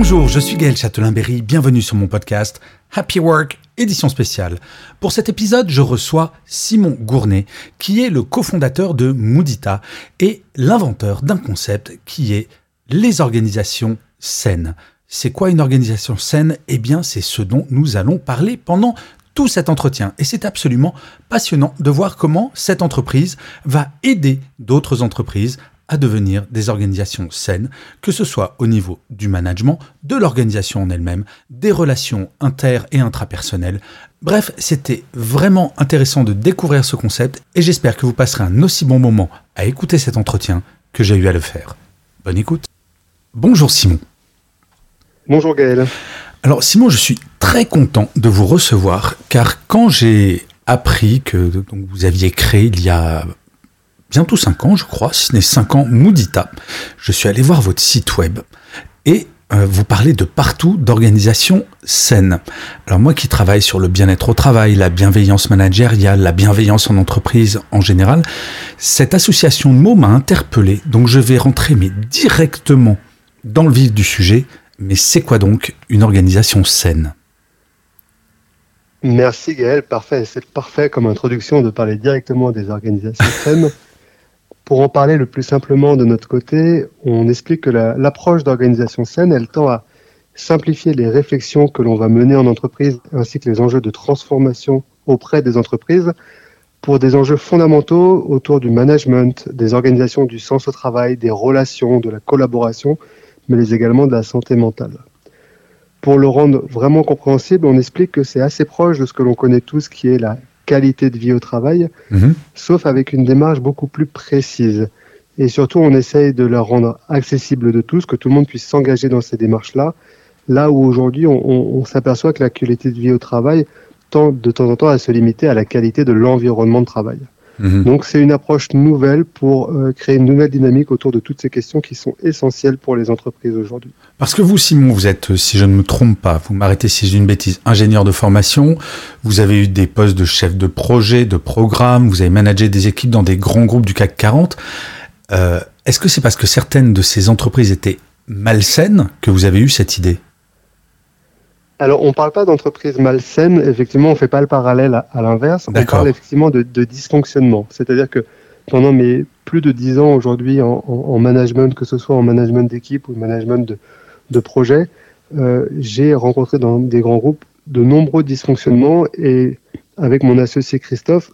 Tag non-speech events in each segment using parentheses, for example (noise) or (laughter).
Bonjour, je suis Gaël Châtelain-Berry, bienvenue sur mon podcast Happy Work, édition spéciale. Pour cet épisode, je reçois Simon Gournay, qui est le cofondateur de Moodita et l'inventeur d'un concept qui est les organisations saines. C'est quoi une organisation saine? Eh bien, c'est ce dont nous allons parler pendant tout cet entretien. Et c'est absolument passionnant de voir comment cette entreprise va aider d'autres entreprises à devenir des organisations saines, que ce soit au niveau du management, de l'organisation en elle-même, des relations inter- et intrapersonnelles. Bref, c'était vraiment intéressant de découvrir ce concept et j'espère que vous passerez un aussi bon moment à écouter cet entretien que j'ai eu à le faire. Bonne écoute. Bonjour Simon. Bonjour Gaël. Alors Simon, je suis très content de vous recevoir car quand j'ai appris que donc, vous aviez créé il y a bientôt 5 ans, je crois, si ce n'est 5 ans, Moodita, je suis allé voir votre site web et euh, vous parlez de partout d'organisation saine. Alors moi qui travaille sur le bien-être au travail, la bienveillance managériale, la bienveillance en entreprise en général, cette association mots m'a interpellé. Donc je vais rentrer mais directement dans le vif du sujet. Mais c'est quoi donc une organisation saine? Merci Gaël, parfait. C'est parfait comme introduction de parler directement des organisations saines. (laughs) Pour en parler le plus simplement de notre côté, on explique que la- l'approche d'organisation saine, elle tend à simplifier les réflexions que l'on va mener en entreprise ainsi que les enjeux de transformation auprès des entreprises pour des enjeux fondamentaux autour du management, des organisations du sens au travail, des relations, de la collaboration, mais également de la santé mentale. Pour le rendre vraiment compréhensible, on explique que c'est assez proche de ce que l'on connaît tous, qui est la qualité de vie au travail, Mhm. sauf avec une démarche beaucoup plus précise. Et surtout, on essaye de la rendre accessible de tous, que tout le monde puisse s'engager dans ces démarches-là, là où aujourd'hui, on, on- on s'aperçoit que la qualité de vie au travail tend de temps en temps à se limiter à la qualité de l'environnement de travail. Mhm. Donc, c'est une approche nouvelle pour euh, créer une nouvelle dynamique autour de toutes ces questions qui sont essentielles pour les entreprises aujourd'hui. Parce que vous, Simon, vous êtes, si je ne me trompe pas, vous m'arrêtez si j'ai une bêtise, ingénieur de formation, vous avez eu des postes de chef de projet, de programme, vous avez managé des équipes dans des grands groupes du CAC 40. Euh, Est-ce que c'est parce que certaines de ces entreprises étaient malsaines que vous avez eu cette idée? Alors, on ne parle pas d'entreprise malsaine, effectivement, on ne fait pas le parallèle à, à l'inverse. On parle effectivement de, de dysfonctionnement. C'est-à-dire que pendant mes plus de dix ans aujourd'hui en, en- en management, que ce soit en management d'équipe ou management de, de projet, euh, j'ai rencontré dans des grands groupes de nombreux dysfonctionnements et avec mon associé Christophe,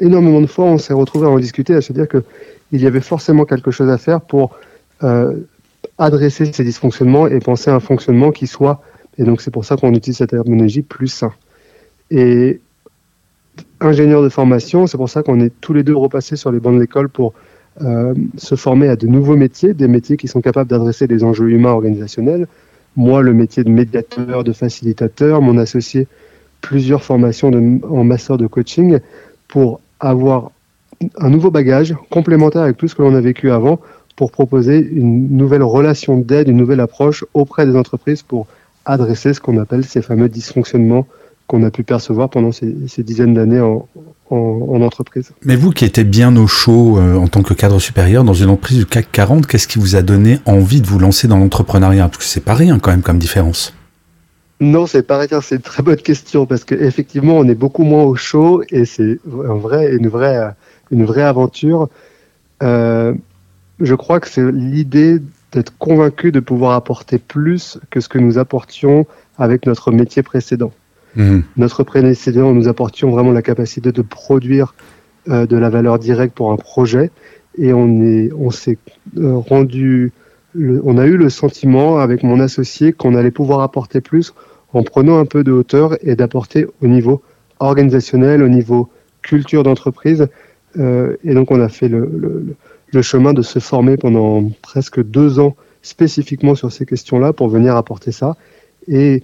énormément de fois, on s'est retrouvé à en discuter, à se dire que il y avait forcément quelque chose à faire pour euh, adresser ces dysfonctionnements et penser à un fonctionnement qui soit et donc c'est pour ça qu'on utilise cette terminologie plus sain. Et ingénieur de formation, c'est pour ça qu'on est tous les deux repassés sur les bancs de l'école pour euh, se former à de nouveaux métiers, des métiers qui sont capables d'adresser des enjeux humains organisationnels. Moi, le métier de médiateur, de facilitateur, mon associé, plusieurs formations en master de coaching pour avoir un nouveau bagage complémentaire avec tout ce que l'on a vécu avant pour proposer une nouvelle relation d'aide, une nouvelle approche auprès des entreprises pour adresser ce qu'on appelle ces fameux dysfonctionnements qu'on a pu percevoir pendant ces, ces dizaines d'années en, en- en entreprise. Mais vous qui étiez bien au chaud euh, en tant que cadre supérieur dans une entreprise du CAC 40, qu'est-ce qui vous a donné envie de vous lancer dans l'entrepreneuriat? Parce que c'est pas rien quand même comme différence. Non, c'est pas rien, c'est une très bonne question parce qu'effectivement, on est beaucoup moins au chaud et c'est un vrai, une, vraie, une vraie aventure. Euh, je crois que c'est l'idée d'être convaincu de pouvoir apporter plus que ce que nous apportions avec notre métier précédent. Mhm. Notre précédent, nous apportions vraiment la capacité de produire euh, de la valeur directe pour un projet et on est, on s'est euh, rendu, le- on a eu le sentiment avec mon associé qu'on allait pouvoir apporter plus en prenant un peu de hauteur et d'apporter au niveau organisationnel, au niveau culture d'entreprise. Euh, et donc on a fait le, le, le- le chemin de se former pendant presque deux ans spécifiquement sur ces questions-là pour venir apporter ça. Et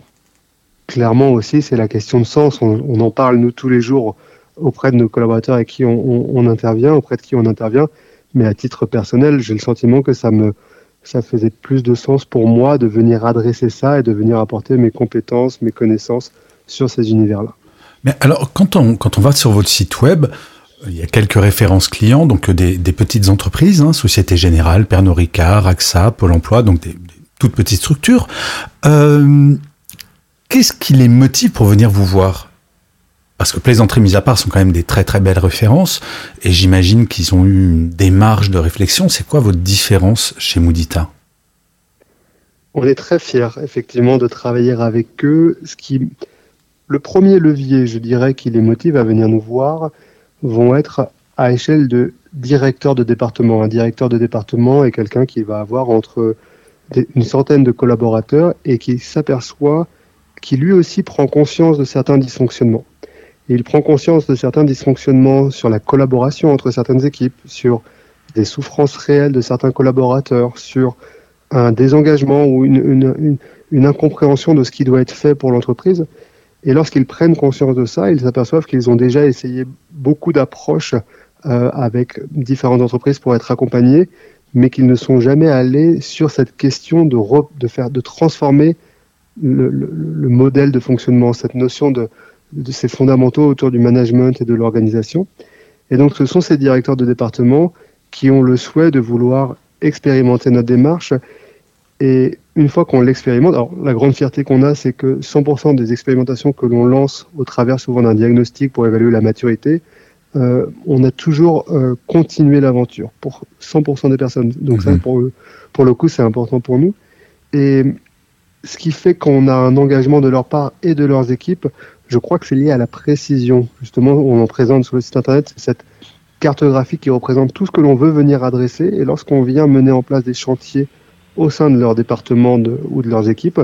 clairement aussi, c'est la question de sens. On, en parle, nous, tous les jours auprès de nos collaborateurs avec qui on, intervient, auprès de qui on intervient. Mais à titre personnel, j'ai le sentiment que ça me, ça faisait plus de sens pour moi de venir adresser ça et de venir apporter mes compétences, mes connaissances sur ces univers-là. Mais alors, quand on, quand on va sur votre site web, il y a quelques références clients, donc des, des petites entreprises, hein, Société Générale, Pernod Ricard, AXA, Pôle Emploi, donc des, toutes petites structures. Euh, Qu'est-ce qui les motive pour venir vous voir? Parce que plaisanterie mis à part sont quand même des très très belles références, et j'imagine qu'ils ont eu une démarche de réflexion. C'est quoi votre différence chez Moudita On est très fiers, effectivement, de travailler avec eux. Ce qui, le premier levier, je dirais, qui les motive à venir nous voir, vont être à échelle de directeur de département. Un directeur de département est quelqu'un qui va avoir entre une centaine de collaborateurs et qui s'aperçoit qui lui aussi prend conscience de certains dysfonctionnements. il prend conscience de certains dysfonctionnements sur la collaboration entre certaines équipes, sur des souffrances réelles de certains collaborateurs, sur un désengagement ou une, incompréhension de ce qui doit être fait pour l'entreprise. Et lorsqu'ils prennent conscience de ça, ils s'aperçoivent qu'ils ont déjà essayé beaucoup d'approches euh, avec différentes entreprises pour être accompagnés, mais qu'ils ne sont jamais allés sur cette question de, de, faire, de transformer le, modèle de fonctionnement, cette notion de, ces fondamentaux autour du management et de l'organisation. Et donc, ce sont ces directeurs de département qui ont le souhait de vouloir expérimenter notre démarche. Et une fois qu'on l'expérimente, alors la grande fierté qu'on a, c'est que 100% des expérimentations que l'on lance au travers souvent d'un diagnostic pour évaluer la maturité, euh, on a toujours euh, continué l'aventure pour 100% des personnes. Donc ça, mhm. pour, pour le coup, c'est important pour nous. Et ce qui fait qu'on a un engagement de leur part et de leurs équipes, je crois que c'est lié à la précision. Justement, on en présente sur le site internet cette cartographie qui représente tout ce que l'on veut venir adresser. Et lorsqu'on vient mener en place des chantiers au sein de leur département ou de leurs équipes,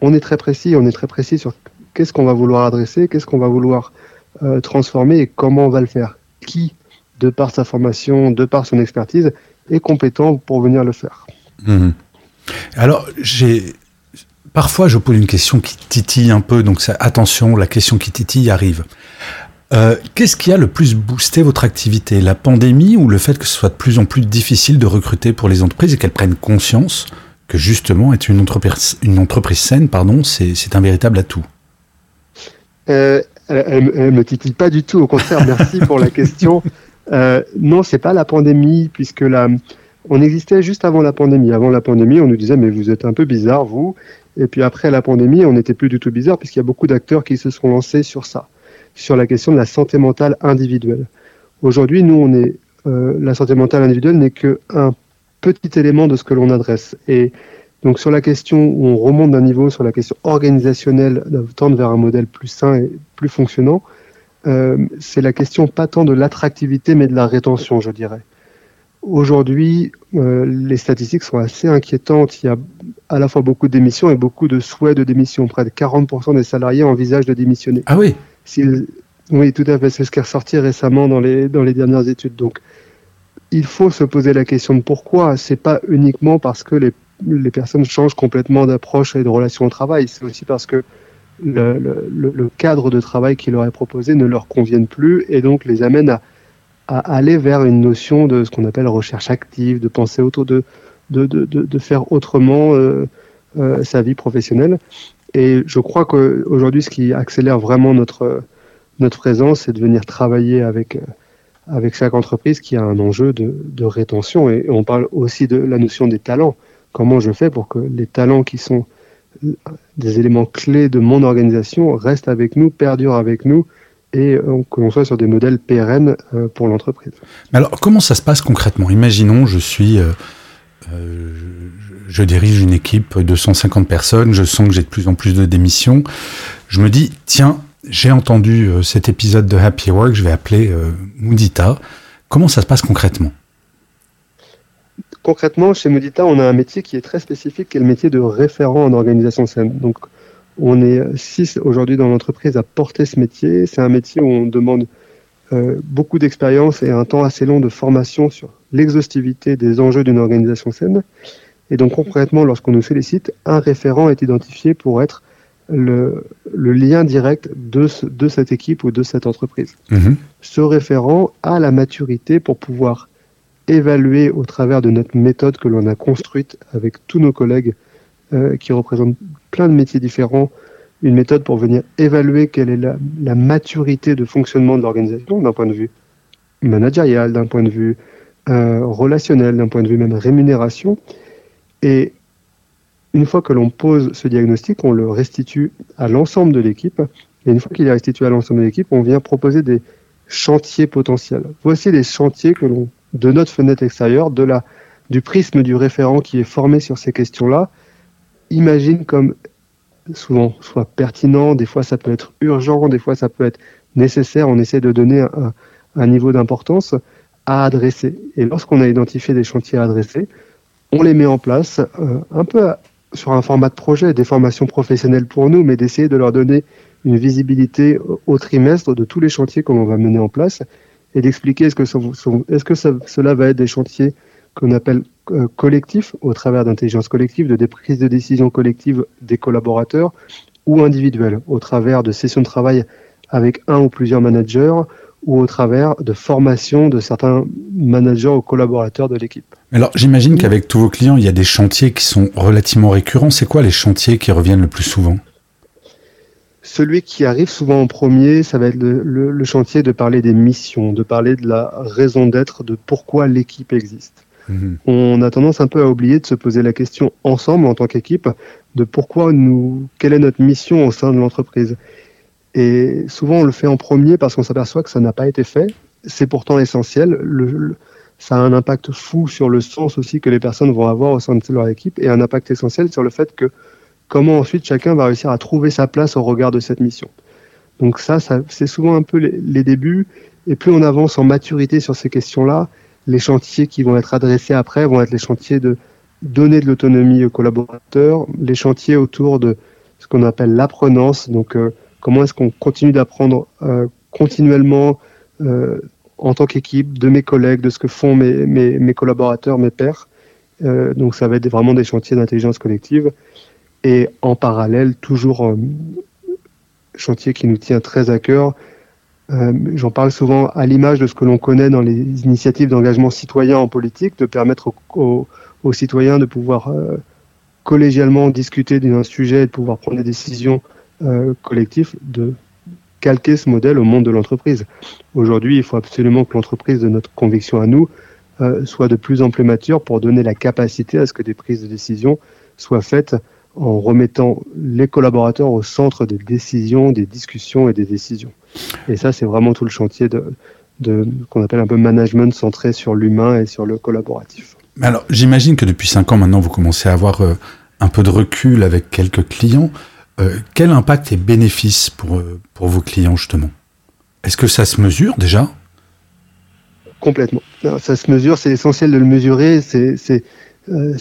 on est très précis. On est très précis sur qu'est-ce qu'on va vouloir adresser, qu'est-ce qu'on va vouloir euh, transformer et comment on va le faire. Qui, de par sa formation, de par son expertise, est compétent pour venir le faire. Mmh. Alors, j'ai Parfois, je pose une question qui titille un peu, donc attention, la question qui titille arrive. Euh, qu'est-ce qui a le plus boosté votre activité? La pandémie ou le fait que ce soit de plus en plus difficile de recruter pour les entreprises et qu'elles prennent conscience que justement être une entreprise, une entreprise saine, pardon, c'est un véritable atout? Euh, Elle ne me titille pas du tout, au contraire, merci (laughs) pour la question. Euh, non, c'est pas la pandémie, puisque la, on existait juste avant la pandémie. Avant la pandémie, on nous disait mais vous êtes un peu bizarre, vous. Et puis après la pandémie, on n'était plus du tout bizarre puisqu'il y a beaucoup d'acteurs qui se sont lancés sur ça, sur la question de la santé mentale individuelle. Aujourd'hui, nous, on est euh, la santé mentale individuelle n'est qu'un petit élément de ce que l'on adresse. Et donc sur la question où on remonte d'un niveau sur la question organisationnelle, de tendre vers un modèle plus sain et plus fonctionnant, euh, c'est la question pas tant de l'attractivité mais de la rétention, je dirais. Aujourd'hui, euh, les statistiques sont assez inquiétantes. Il y a à la fois beaucoup de démissions et beaucoup de souhaits de démission. Près de 40% des salariés envisagent de démissionner. Ah oui? Oui, tout à fait. C'est ce qui est ressorti récemment dans les, dans les dernières études. Donc, il faut se poser la question de pourquoi. C'est pas uniquement parce que les, les personnes changent complètement d'approche et de relation au travail. C'est aussi parce que le, le, cadre de travail qui leur est proposé ne leur convienne plus et donc les amène à à aller vers une notion de ce qu'on appelle recherche active, de penser autour de, de, de, de faire autrement euh, euh, sa vie professionnelle. Et je crois qu'aujourd'hui, ce qui accélère vraiment notre, notre présence, c'est de venir travailler avec, euh, avec chaque entreprise qui a un enjeu de, de rétention. Et on parle aussi de la notion des talents. Comment je fais pour que les talents qui sont des éléments clés de mon organisation restent avec nous, perdurent avec nous et euh, que l'on soit sur des modèles pérennes euh, pour l'entreprise. Alors, comment ça se passe concrètement? Imaginons, je suis, je dirige une équipe de 150 personnes, je sens que j'ai de plus en plus de démissions. Je me dis, tiens, j'ai entendu cet épisode de Happy Work, je vais appeler Moudita. Comment ça se passe concrètement? Concrètement, chez Moudita, on a un métier qui est très spécifique, qui est le métier de référent en organisation saine. Donc, on est six aujourd'hui dans l'entreprise à porter ce métier. C'est un métier où on demande beaucoup d'expérience et un temps assez long de formation sur l'exhaustivité des enjeux d'une organisation saine. Et donc concrètement, lorsqu'on nous félicite, un référent est identifié pour être le, lien direct de, de, cette équipe ou de cette entreprise. Mhm. Ce référent a la maturité pour pouvoir évaluer au travers de notre méthode que l'on a construite avec tous nos collègues euh, qui représentent plein de métiers différents, une méthode pour venir évaluer quelle est la, maturité de fonctionnement de l'organisation d'un point de vue managérial, d'un point de vue euh, relationnel, d'un point de vue même rémunération. Et une fois que l'on pose ce diagnostic, on le restitue à l'ensemble de l'équipe. Et une fois qu'il est restitué à l'ensemble de l'équipe, on vient proposer des chantiers potentiels. Voici les chantiers que l'on, de notre fenêtre extérieure, du prisme du référent qui est formé sur ces questions-là, imagine comme souvent soit pertinent, des fois ça peut être urgent, des fois ça peut être nécessaire. On essaie de donner un, niveau d'importance à adresser. Et lorsqu'on a identifié des chantiers à adresser, on les met en place euh, un peu sur un format de projet, des formations professionnelles pour nous, mais d'essayer de leur donner une visibilité au trimestre de tous les chantiers qu'on va mener en place et d'expliquer que, est-ce que cela va être des chantiers qu'on appelle euh, collectifs au travers d'intelligence collective, de des prises de décision collectives des collaborateurs ou individuels au travers de sessions de travail avec un ou plusieurs managers ou au travers de formation de certains managers ou collaborateurs de l'équipe. Alors j'imagine qu'avec tous vos clients, il y a des chantiers qui sont relativement récurrents. C'est quoi les chantiers qui reviennent le plus souvent? Celui qui arrive souvent en premier, ça va être le, chantier de parler des missions, de parler de la raison d'être, de pourquoi l'équipe existe. Mhm. On a tendance un peu à oublier de se poser la question ensemble en tant qu'équipe de pourquoi nous, quelle est notre mission au sein de l'entreprise. Et souvent, on le fait en premier parce qu'on s'aperçoit que ça n'a pas été fait. C'est pourtant essentiel. Ça a un impact fou sur le sens aussi que les personnes vont avoir au sein de leur équipe et un impact essentiel sur le fait que comment ensuite chacun va réussir à trouver sa place au regard de cette mission. Donc ça, c'est souvent un peu les, débuts. Et plus on avance en maturité sur ces questions-là, les chantiers qui vont être adressés après vont être les chantiers de donner de l'autonomie aux collaborateurs, les chantiers autour de ce qu'on appelle l'apprenance, donc euh, Comment est-ce qu'on continue d'apprendre euh, continuellement euh, en tant qu'équipe, de mes collègues, de ce que font mes, mes, collaborateurs, mes pairs. Euh, donc ça va être vraiment des chantiers d'intelligence collective. Et en parallèle, toujours un chantier qui nous tient très à cœur. J'en parle souvent à l'image de ce que l'on connaît dans les initiatives d'engagement citoyen en politique, de permettre aux, citoyens de pouvoir collégialement discuter d'un sujet et de pouvoir prendre des décisions euh, collectif de calquer ce modèle au monde de l'entreprise. Aujourd'hui, il faut absolument que l'entreprise de notre conviction à nous euh, soit de plus en plus mature pour donner la capacité à ce que des prises de décision soient faites en remettant les collaborateurs au centre des décisions, des discussions et des décisions. Et ça, c'est vraiment tout le chantier de, de qu'on appelle un peu management centré sur l'humain et sur le collaboratif. Alors, j'imagine que depuis cinq ans maintenant, vous commencez à avoir euh, un peu de recul avec quelques clients. Euh, quel impact et bénéfice pour, euh, pour vos clients justement? Est-ce que ça se mesure déjà? Complètement. ça se mesure, c'est essentiel de le mesurer. C'est euh,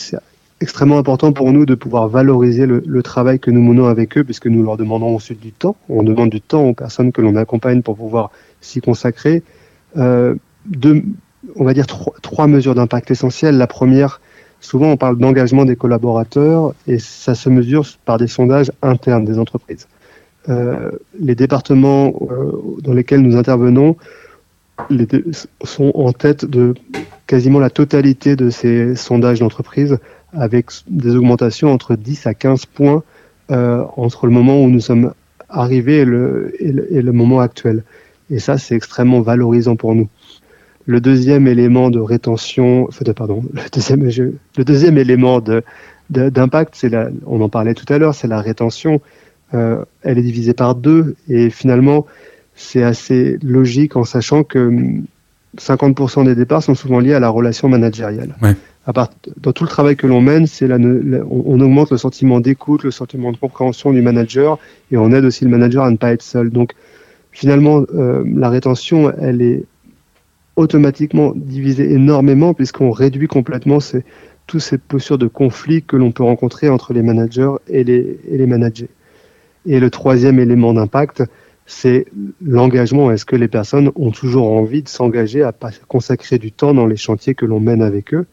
extrêmement important pour nous de pouvoir valoriser le, travail que nous menons avec eux, puisque nous leur demandons ensuite du temps. On demande du temps aux personnes que l'on accompagne pour pouvoir s'y consacrer. Euh, on va dire trois, mesures d'impact essentielles. La première, souvent on parle d'engagement des collaborateurs et ça se mesure par des sondages internes des entreprises. Euh, les départements euh, dans lesquels nous intervenons sont en tête de quasiment la totalité de ces sondages d'entreprise avec des augmentations entre 10 à 15 points euh, entre le moment où nous sommes arrivés et le, et le, moment actuel. Et ça, c'est extrêmement valorisant pour nous. Le deuxième élément de rétention, pardon, (laughs) le deuxième, le deuxième élément de, d'impact, c'est la, on en parlait tout à l'heure, c'est la rétention. Euh, elle est divisée par deux et finalement, c'est assez logique en sachant que 50% des départs sont souvent liés à la relation managériale. À part, dans tout le travail que l'on mène, c'est la, on, augmente le sentiment d'écoute, le sentiment de compréhension du manager et on aide aussi le manager à ne pas être seul. Donc, finalement, euh, la rétention, elle est automatiquement divisé énormément puisqu'on réduit complètement ces, toutes ces postures de conflit que l'on peut rencontrer entre les managers et les, et les managers. Et le troisième élément d'impact, c'est l'engagement. Est-ce que les personnes ont toujours envie de s'engager à consacrer du temps dans les chantiers que l'on mène avec eux?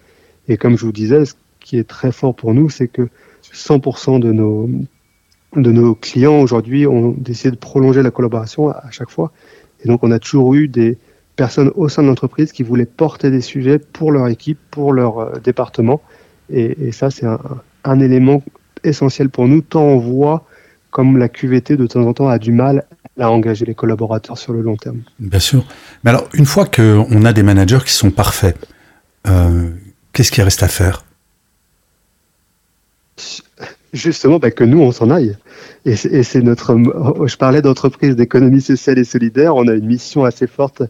Et comme je vous disais, ce qui est très fort pour nous, c'est que 100% de nos, de nos clients aujourd'hui ont décidé de prolonger la collaboration à, chaque fois. Et donc, on a toujours eu des personnes au sein de l'entreprise qui voulaient porter des sujets pour leur équipe, pour leur euh, département. Et, ça, c'est un, un, élément essentiel pour nous, tant on voit comme la QVT de temps en temps a du mal à engager les collaborateurs sur le long terme. Bien sûr. Mais alors, une fois qu'on a des managers qui sont parfaits, euh, qu'est-ce qui reste à faire? Justement, bah, que nous, on s'en aille. Et c'est notre. Je parlais d'entreprise d'économie sociale et solidaire. On a une mission assez forte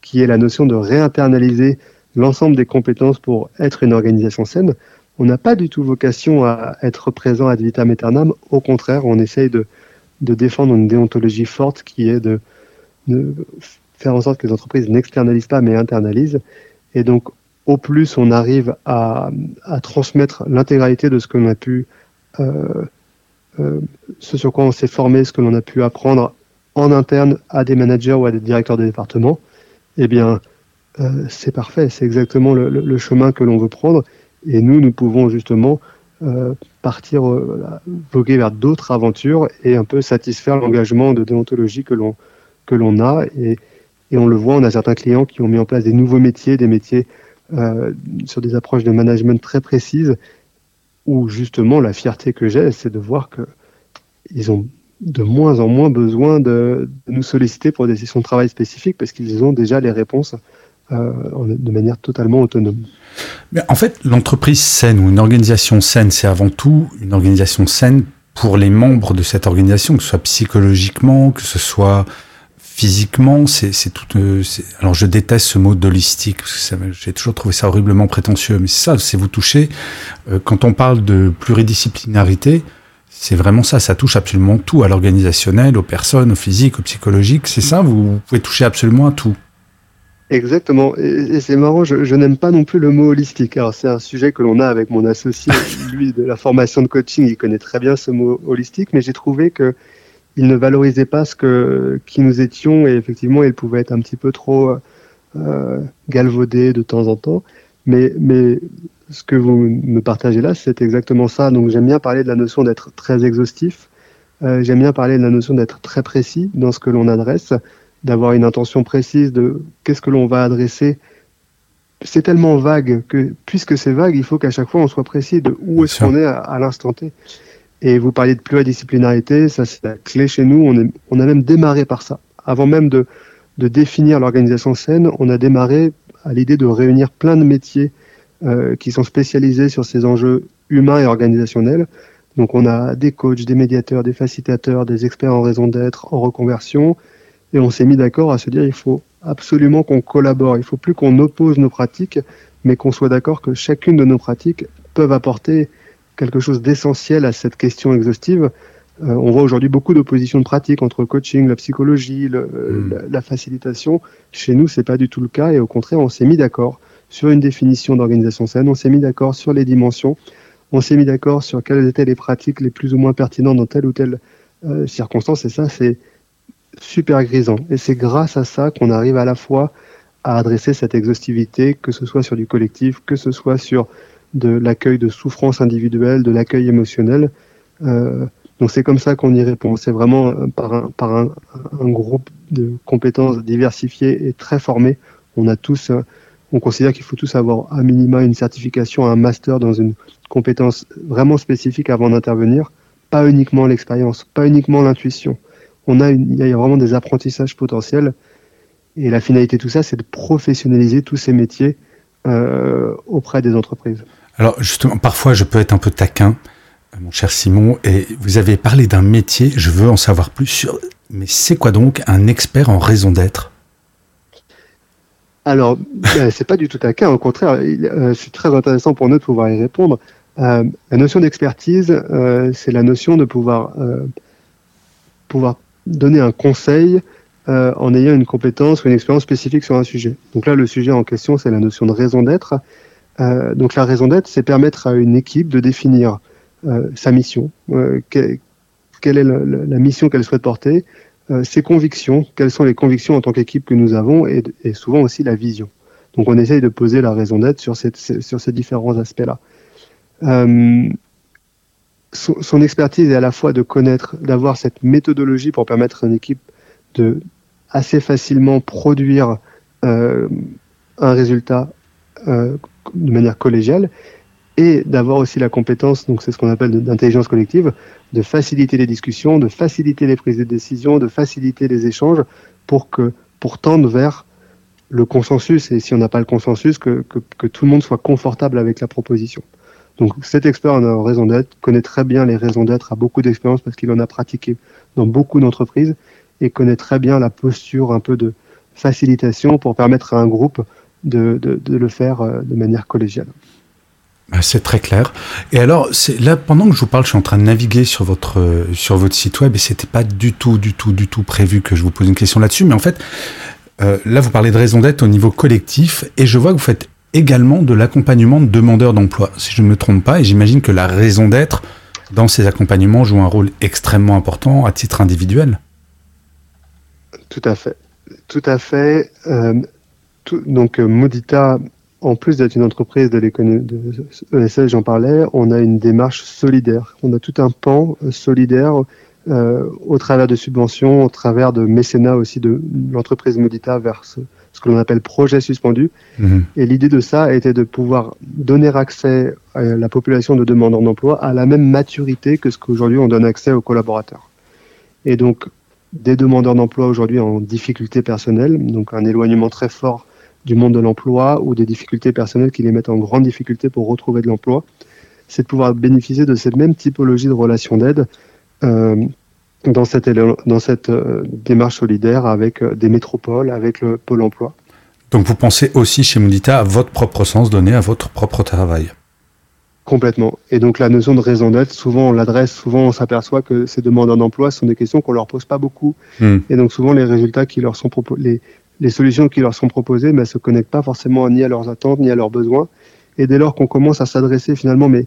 qui est la notion de réinternaliser l'ensemble des compétences pour être une organisation saine. On n'a pas du tout vocation à être présent ad vitam aeternam. Au contraire, on essaye de, de défendre une déontologie forte qui est de, faire en sorte que les entreprises n'externalisent pas mais internalisent. Et donc, au plus on arrive à, transmettre l'intégralité de ce que l'on a pu, euh, euh, ce sur quoi on s'est formé, ce que l'on a pu apprendre en interne à des managers ou à des directeurs de département, eh bien, euh, c'est parfait. C'est exactement le, chemin que l'on veut prendre. Et nous, nous pouvons justement partir, euh, voguer vers d'autres aventures et un peu satisfaire l'engagement de déontologie que l'on a. Et, et on le voit, on a certains clients qui ont mis en place des nouveaux métiers, des métiers euh, sur des approches de management très précises, où justement la fierté que j'ai, c'est de voir que ils ont de moins en moins besoin de, nous solliciter pour des sessions de travail spécifiques parce qu'ils ont déjà les réponses euh, de manière totalement autonome. Mais en fait, l'entreprise saine ou une organisation saine, c'est avant tout une organisation saine pour les membres de cette organisation, que ce soit psychologiquement, que ce soit physiquement, c'est tout. Euh, alors je déteste ce mot d'holistique parce que j'ai toujours trouvé ça horriblement prétentieux, mais ça, c'est vous toucher. Euh, quand on parle de pluridisciplinarité, c'est vraiment ça, ça touche absolument tout, à l'organisationnel, aux personnes, au physique, au psychologique, c'est ça, vous, pouvez toucher absolument à tout. Exactement, et, c'est marrant, je, je n'aime pas non plus le mot holistique. Alors c'est un sujet que l'on a avec mon associé, (laughs) lui de la formation de coaching, il connaît très bien ce mot holistique, mais j'ai trouvé que il ne valorisait pas ce que qui nous étions et effectivement il pouvait être un petit peu trop euh, galvaudé de temps en temps. Mais, mais ce que vous me partagez là, c'est exactement ça. Donc j'aime bien parler de la notion d'être très exhaustif. Euh, j'aime bien parler de la notion d'être très précis dans ce que l'on adresse, d'avoir une intention précise de qu'est-ce que l'on va adresser. C'est tellement vague que, puisque c'est vague, il faut qu'à chaque fois on soit précis de où est-ce qu'on est à, à l'instant T. Et vous parliez de pluridisciplinarité, ça c'est la clé chez nous. On, est, on a même démarré par ça. Avant même de, de définir l'organisation saine, on a démarré à l'idée de réunir plein de métiers euh, qui sont spécialisés sur ces enjeux humains et organisationnels. Donc on a des coachs, des médiateurs, des facilitateurs, des experts en raison d'être, en reconversion. Et on s'est mis d'accord à se dire il faut absolument qu'on collabore. Il faut plus qu'on oppose nos pratiques, mais qu'on soit d'accord que chacune de nos pratiques peuvent apporter quelque chose d'essentiel à cette question exhaustive. Euh, on voit aujourd'hui beaucoup d'oppositions de pratiques entre le coaching, la psychologie, le, hmm. la, la, facilitation. Chez nous, c'est pas du tout le cas et au contraire, on s'est mis d'accord sur une définition d'organisation saine, on s'est mis d'accord sur les dimensions, on s'est mis d'accord sur quelles étaient les pratiques les plus ou moins pertinentes dans telle ou telle euh, circonstance et ça, c'est super grisant. Et c'est grâce à ça qu'on arrive à la fois à adresser cette exhaustivité, que ce soit sur du collectif, que ce soit sur de l'accueil de souffrance individuelle, de l'accueil émotionnel. Euh, donc c'est comme ça qu'on y répond. C'est vraiment euh, par, un, par un, groupe de compétences diversifiées et très formées. On a tous, euh, on considère qu'il faut tous avoir à minima une certification, un master dans une compétence vraiment spécifique avant d'intervenir. Pas uniquement l'expérience, pas uniquement l'intuition. On a, une, il y a vraiment des apprentissages potentiels. Et la finalité de tout ça, c'est de professionnaliser tous ces métiers euh, auprès des entreprises. Alors justement, parfois je peux être un peu taquin, euh, mon cher Simon, et vous avez parlé d'un métier, je veux en savoir plus sur... Mais c'est quoi donc un expert en raison d'être? Alors, (laughs) ben, c'est pas du tout taquin, au contraire, euh, c'est très intéressant pour nous de pouvoir y répondre. Euh, la notion d'expertise, euh, c'est la notion de pouvoir, euh, pouvoir donner un conseil en ayant une compétence ou une expérience spécifique sur un sujet. Donc là, le sujet en question, c'est la notion de raison d'être. Euh, donc la raison d'être, c'est permettre à une équipe de définir euh, sa mission, euh, quelle est la, mission qu'elle souhaite porter, ses convictions, quelles sont les convictions en tant qu'équipe que nous avons, et, souvent aussi la vision. Donc on essaye de poser la raison d'être sur ces différents aspects-là. Son, expertise est à la fois de connaître, d'avoir cette méthodologie pour permettre à une équipe de assez facilement produire euh, un résultat euh, de manière collégiale et d'avoir aussi la compétence, donc c'est ce qu'on appelle d'intelligence collective, de faciliter les discussions, de faciliter les prises de décision, de faciliter les échanges pour que pour tendre vers le consensus et si on n'a pas le consensus, que, que, tout le monde soit confortable avec la proposition. Donc cet expert en raison d'être connaît très bien les raisons d'être, a beaucoup d'expérience parce qu'il en a pratiqué dans beaucoup d'entreprises et connaît très bien la posture un peu de facilitation pour permettre à un groupe de, de, le faire euh, de manière collégiale. Bah, c'est très clair. Et alors, là, pendant que je vous parle, je suis en train de naviguer sur votre sur votre site web et c'était pas du tout, du tout, du tout prévu que je vous pose une question là-dessus. Mais en fait, euh, là, vous parlez de raison d'être au niveau collectif et je vois que vous faites également de l'accompagnement de demandeurs d'emploi, si je ne me trompe pas. Et j'imagine que la raison d'être dans ces accompagnements joue un rôle extrêmement important à titre individuel. Tout à fait. Tout à fait. Euh, donc, euh, Modita, en plus d'être une entreprise de l'économie ESL, j'en parlais, on a une démarche solidaire. On a tout un pan euh, solidaire au travers de subventions, au travers de mécénat aussi de l'entreprise Modita vers ce que l'on appelle projet suspendu. Mmh. Et l'idée de ça était de pouvoir donner accès à la population de demandeurs d'emploi à la même maturité que ce qu'aujourd'hui on donne accès aux collaborateurs. Et donc, des demandeurs d'emploi aujourd'hui en difficulté personnelle, donc un éloignement très fort du monde de l'emploi ou des difficultés personnelles qui les mettent en grande difficulté pour retrouver de l'emploi, c'est de pouvoir bénéficier de cette même typologie de relation d'aide euh, dans cette, dans cette euh, démarche solidaire avec euh, des métropoles, avec le pôle emploi. Donc vous pensez aussi chez Mundita à votre propre sens donné à votre propre travail Complètement. Et donc la notion de raison d'être, souvent on l'adresse, souvent on s'aperçoit que ces demandeurs d'emploi sont des questions qu'on leur pose pas beaucoup. Mm. Et donc souvent les résultats qui leur sont proposés, les, solutions qui leur sont proposées, mais elles se connectent pas forcément ni à leurs attentes ni à leurs besoins. Et dès lors qu'on commence à s'adresser finalement, mais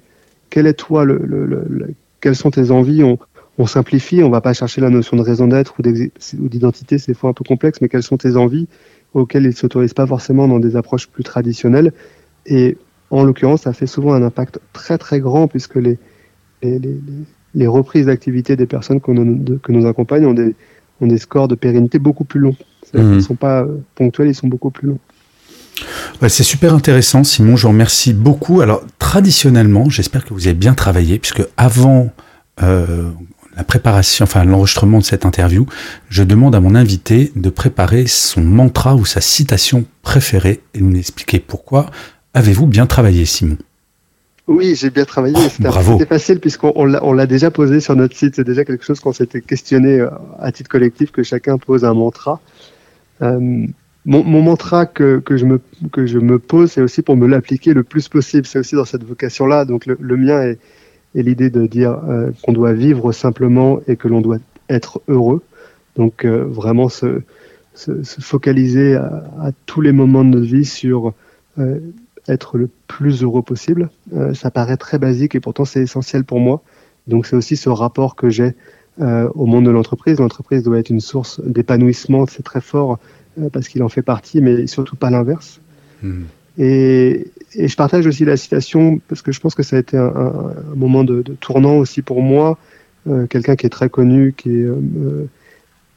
quel est toi le, le, le, quelles sont tes envies on, on simplifie, on va pas chercher la notion de raison d'être ou d'identité, c'est fois un peu complexe, mais quelles sont tes envies auxquelles ils ne s'autorisent pas forcément dans des approches plus traditionnelles. Et en l'occurrence, ça fait souvent un impact très très grand puisque les, les, les, les reprises d'activité des personnes que nous, que nous accompagnent ont des, ont des scores de pérennité beaucoup plus longs. Mmh. Ils ne sont pas ponctuels, ils sont beaucoup plus longs. Ouais, c'est super intéressant, Simon. Je vous remercie beaucoup. Alors, traditionnellement, j'espère que vous avez bien travaillé, puisque avant euh, la préparation, enfin l'enregistrement de cette interview, je demande à mon invité de préparer son mantra ou sa citation préférée et de m'expliquer pourquoi. Avez-vous bien travaillé, Simon? Oui, j'ai bien travaillé. Oh, C'était facile puisqu'on l'a déjà posé sur notre site. C'est déjà quelque chose qu'on s'était questionné euh, à titre collectif que chacun pose un mantra. Euh, mon, mon, mantra que, que, je me, que je me pose, c'est aussi pour me l'appliquer le plus possible. C'est aussi dans cette vocation-là. Donc le, le mien est, et l'idée de dire euh, qu'on doit vivre simplement et que l'on doit être heureux. Donc euh, vraiment se, se, se focaliser à, à, tous les moments de notre vie sur euh, être le plus heureux possible. Ça paraît très basique et pourtant c'est essentiel pour moi. Donc c'est aussi ce rapport que j'ai au monde de l'entreprise. L'entreprise doit être une source d'épanouissement, c'est très fort parce qu'il en fait partie, mais surtout pas l'inverse. Mmh. Et, et, je partage aussi la citation parce que je pense que ça a été un, moment de, tournant aussi pour moi. Euh, Quelqu'un qui est très connu, qui est euh,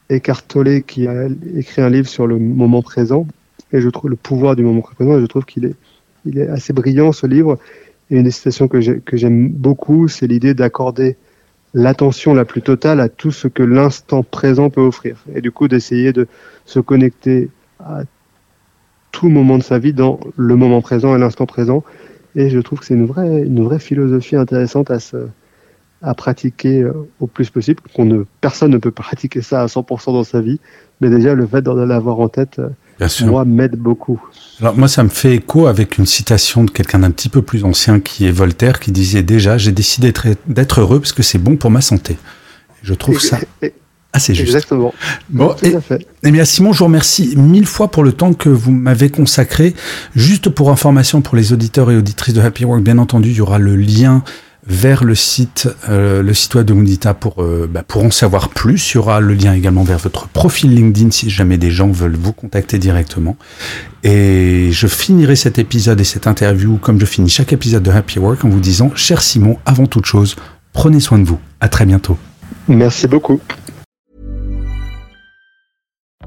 Eckhart Tolle, qui a écrit un livre sur le moment présent. Et je trouve le pouvoir du moment présent. Et je trouve qu'il est, il est assez brillant ce livre. Et une des citations que j'aime beaucoup, c'est l'idée d'accorder l'attention la plus totale à tout ce que l'instant présent peut offrir. Et du coup, d'essayer de se connecter à tout moment de sa vie dans le moment présent et l'instant présent. Et je trouve que c'est une vraie, une vraie philosophie intéressante à, se, à pratiquer euh, au plus possible. Qu'on ne, personne ne peut pratiquer ça à 100% dans sa vie, mais déjà le fait d'en l'avoir en tête, euh, Bien sûr. moi, m'aide beaucoup. Alors moi, ça me fait écho avec une citation de quelqu'un d'un petit peu plus ancien qui est Voltaire, qui disait déjà, j'ai décidé d'être heureux parce que c'est bon pour ma santé. Je trouve ça... Ah, c'est juste. Exactement. Bon, Tout et, à fait. Eh bien, Simon, je vous remercie mille fois pour le temps que vous m'avez consacré. Juste pour information pour les auditeurs et auditrices de Happy Work, bien entendu, il y aura le lien vers le site, euh, le site web de Moodita pour, euh, bah, pour en savoir plus. Il y aura le lien également vers votre profil LinkedIn si jamais des gens veulent vous contacter directement. Et je finirai cet épisode et cette interview comme je finis chaque épisode de Happy Work en vous disant, cher Simon, avant toute chose, prenez soin de vous. À très bientôt. Merci beaucoup.